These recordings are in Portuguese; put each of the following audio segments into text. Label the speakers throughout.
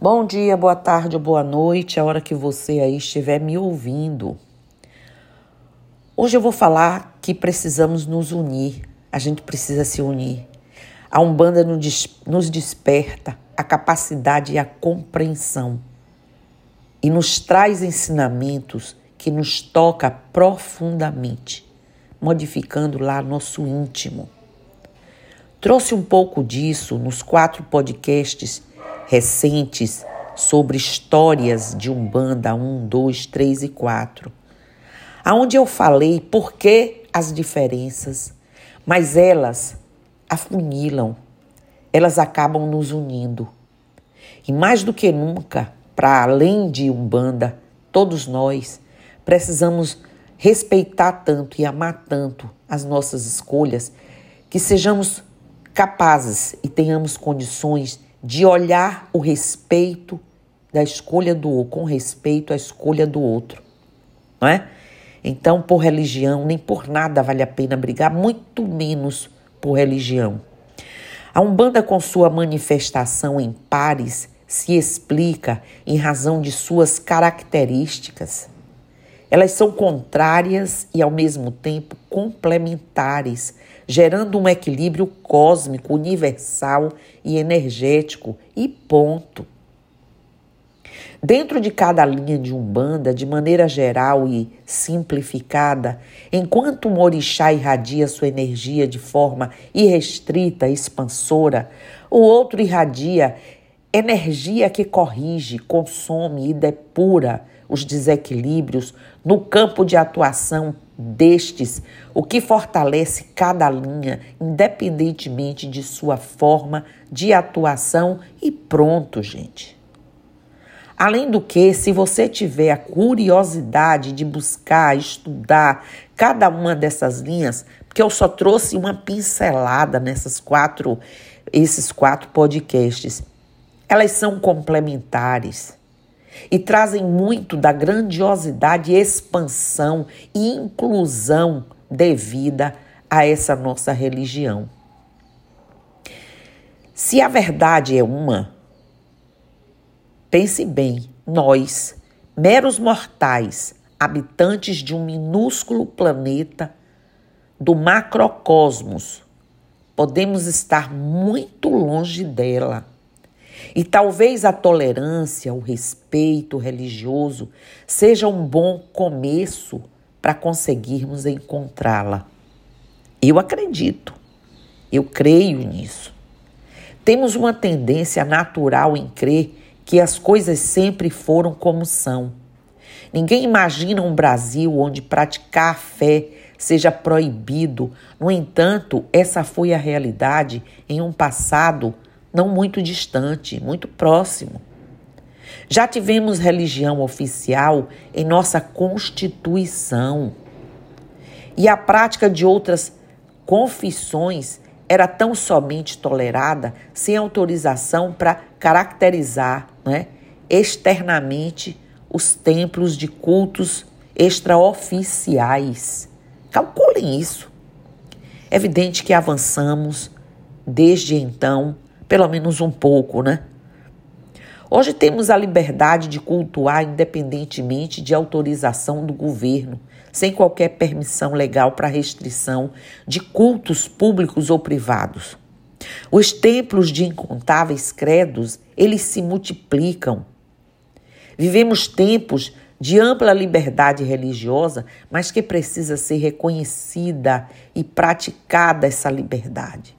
Speaker 1: Bom dia, boa tarde, boa noite, a hora que você aí estiver me ouvindo. Hoje eu vou falar que precisamos nos unir, a gente precisa se unir. A Umbanda nos desperta a capacidade e a compreensão e nos traz ensinamentos que nos toca profundamente, modificando lá nosso íntimo. Trouxe um pouco disso nos quatro podcasts recentes sobre histórias de Umbanda 1, 2, 3 e 4, aonde eu falei por que as diferenças, mas elas afunilam, elas acabam nos unindo. E mais do que nunca, para além de Umbanda, todos nós precisamos respeitar tanto e amar tanto as nossas escolhas que sejamos capazes e tenhamos condições de olhar o respeito da escolha do com respeito à escolha do outro, não é? Então, por religião, nem por nada vale a pena brigar, muito menos por religião. A Umbanda, com sua manifestação em pares, se explica em razão de suas características. Elas são contrárias e, ao mesmo tempo, complementares, gerando um equilíbrio cósmico, universal e energético, e ponto. Dentro de cada linha de Umbanda, de maneira geral e simplificada, enquanto um orixá irradia sua energia de forma irrestrita, expansora, o outro irradia energia que corrige, consome e depura os desequilíbrios no campo de atuação destes, o que fortalece cada linha, independentemente de sua forma de atuação, e pronto, gente. Além do que, se você tiver a curiosidade de buscar, estudar cada uma dessas linhas, porque eu só trouxe uma pincelada nessas quatro, esses quatro podcasts, elas são complementares e trazem muito da grandiosidade, expansão e inclusão devida a essa nossa religião. Se a verdade é uma, pense bem, nós, meros mortais, habitantes de um minúsculo planeta do macrocosmos, podemos estar muito longe dela e talvez a tolerância, o respeito religioso seja um bom começo para conseguirmos encontrá-la. Eu acredito, eu creio nisso. Temos uma tendência natural em crer que as coisas sempre foram como são. Ninguém imagina um Brasil onde praticar a fé seja proibido. No entanto, essa foi a realidade em um passado não muito distante, muito próximo. Já tivemos religião oficial em nossa Constituição. E a prática de outras confissões era tão somente tolerada sem autorização para caracterizar né, externamente os templos de cultos extraoficiais. Calculem isso. É evidente que avançamos desde então pelo menos um pouco, né? Hoje temos a liberdade de cultuar independentemente de autorização do governo, sem qualquer permissão legal para restrição de cultos públicos ou privados. Os templos de incontáveis credos, eles se multiplicam. Vivemos tempos de ampla liberdade religiosa, mas que precisa ser reconhecida e praticada essa liberdade.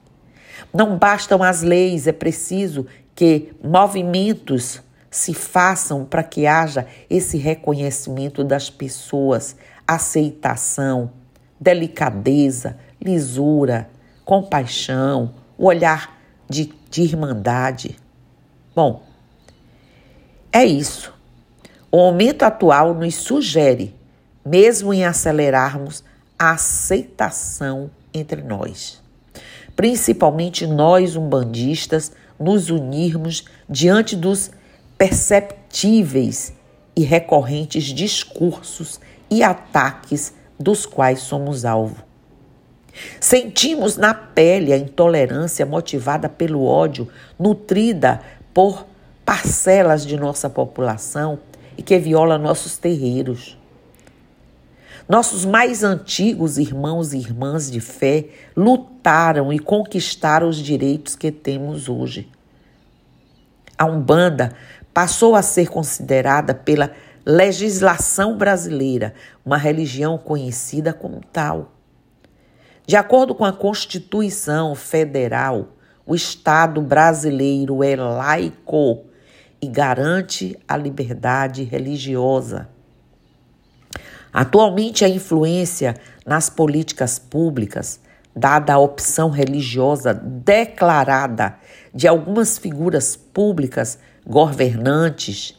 Speaker 1: Não bastam as leis, é preciso que movimentos se façam para que haja esse reconhecimento das pessoas, aceitação, delicadeza, lisura, compaixão, o olhar de, de irmandade. Bom, é isso. O momento atual nos sugere, mesmo em acelerarmos, a aceitação entre nós principalmente nós umbandistas, nos unirmos diante dos perceptíveis e recorrentes discursos e ataques dos quais somos alvo. Sentimos na pele a intolerância motivada pelo ódio, nutrida por parcelas de nossa população e que viola nossos terreiros. Nossos mais antigos irmãos e irmãs de fé lutaram e conquistaram os direitos que temos hoje. A Umbanda passou a ser considerada pela legislação brasileira uma religião conhecida como tal. De acordo com a Constituição Federal, o Estado brasileiro é laico e garante a liberdade religiosa. Atualmente, a influência nas políticas públicas, dada a opção religiosa declarada de algumas figuras públicas governantes,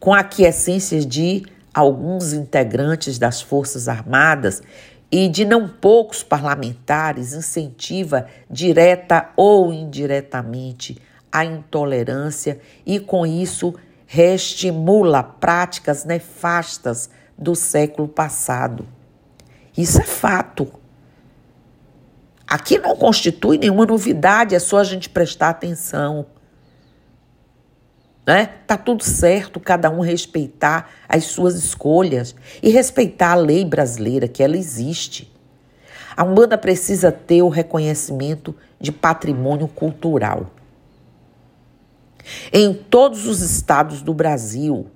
Speaker 1: com aquiescências de alguns integrantes das Forças Armadas e de não poucos parlamentares, incentiva direta ou indiretamente a intolerância e, com isso, reestimula práticas nefastas do século passado. Isso é fato. Aqui não constitui nenhuma novidade, é só a gente prestar atenção. Né? Tá tudo certo, cada um respeitar as suas escolhas e respeitar a lei brasileira, que ela existe. A Umbanda precisa ter o reconhecimento de patrimônio cultural. Em todos os estados do Brasil,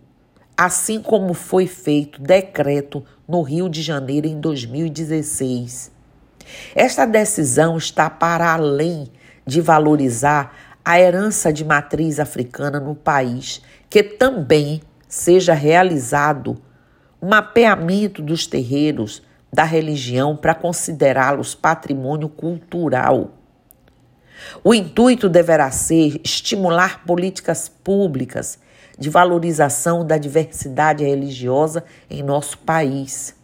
Speaker 1: assim como foi feito decreto no Rio de Janeiro em 2016. Esta decisão está para além de valorizar a herança de matriz africana no país, que também seja realizado um mapeamento dos terreiros da religião para considerá-los patrimônio cultural o intuito deverá ser estimular políticas públicas de valorização da diversidade religiosa em nosso país,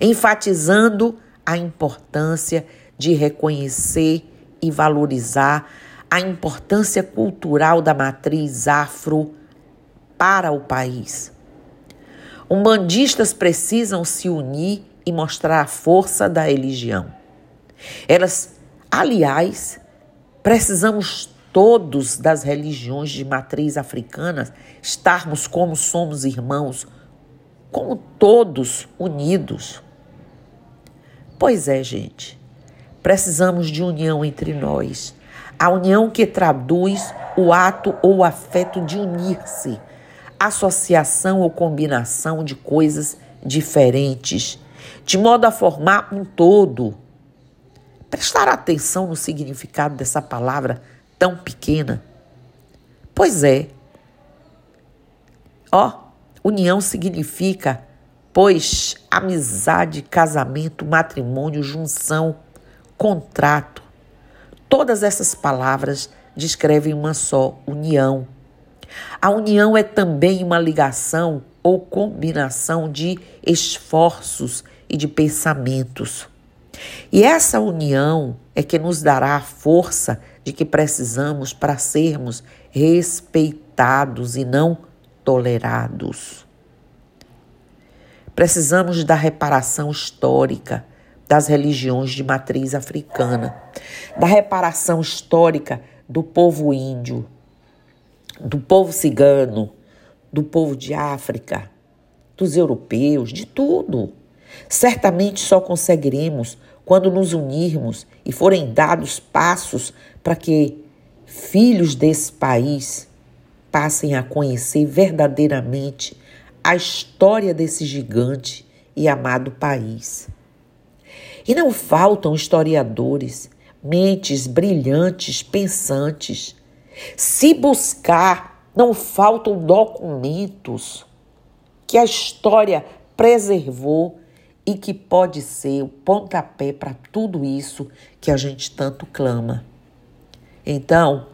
Speaker 1: enfatizando a importância de reconhecer e valorizar a importância cultural da matriz afro para o país. Umbandistas precisam se unir e mostrar a força da religião. Elas Aliás, precisamos todos das religiões de matriz africana estarmos como somos irmãos, como todos unidos. Pois é, gente, precisamos de união entre nós. A união que traduz o ato ou afeto de unir-se, associação ou combinação de coisas diferentes, de modo a formar um todo prestar atenção no significado dessa palavra tão pequena? Pois é. Ó, união significa, pois, amizade, casamento, matrimônio, junção, contrato. Todas essas palavras descrevem uma só união. A união é também uma ligação ou combinação de esforços e de pensamentos. E essa união é que nos dará a força de que precisamos para sermos respeitados e não tolerados. Precisamos da reparação histórica das religiões de matriz africana, da reparação histórica do povo índio, do povo cigano, do povo de África, dos europeus, de tudo. Certamente só conseguiremos quando nos unirmos e forem dados passos para que filhos desse país passem a conhecer verdadeiramente a história desse gigante e amado país. E não faltam historiadores, mentes brilhantes, pensantes. Se buscar, não faltam documentos que a história preservou e que pode ser o pontapé para tudo isso que a gente tanto clama. Então,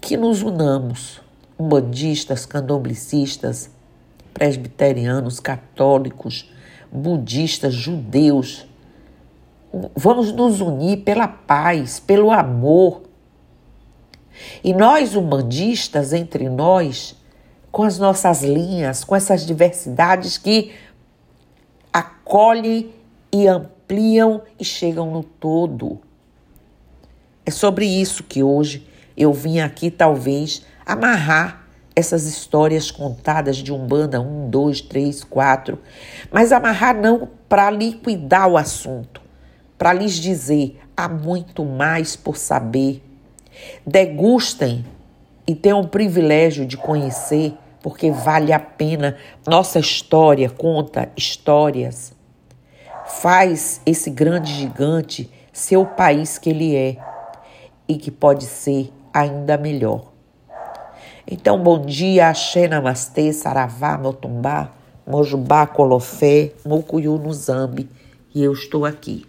Speaker 1: que nos unamos, umbandistas, candomblicistas, presbiterianos, católicos, budistas, judeus. Vamos nos unir pela paz, pelo amor. E nós, umbandistas, entre nós, com as nossas linhas, com essas diversidades que acolhem e ampliam e chegam no todo. É sobre isso que hoje Eu vim aqui talvez amarrar essas histórias contadas de Umbanda, um, dois, três, quatro, mas amarrar não para liquidar o assunto, para lhes dizer há muito mais por saber. Degustem e tenham o privilégio de conhecer, porque vale a pena. Nossa história conta histórias. Faz esse grande gigante ser o país que ele é e que pode ser ainda melhor. Então, bom dia, Axé Namastê, Saravá, Motumbá, Mojubá, Colofé, Mocuyu no Zambi, e eu estou aqui.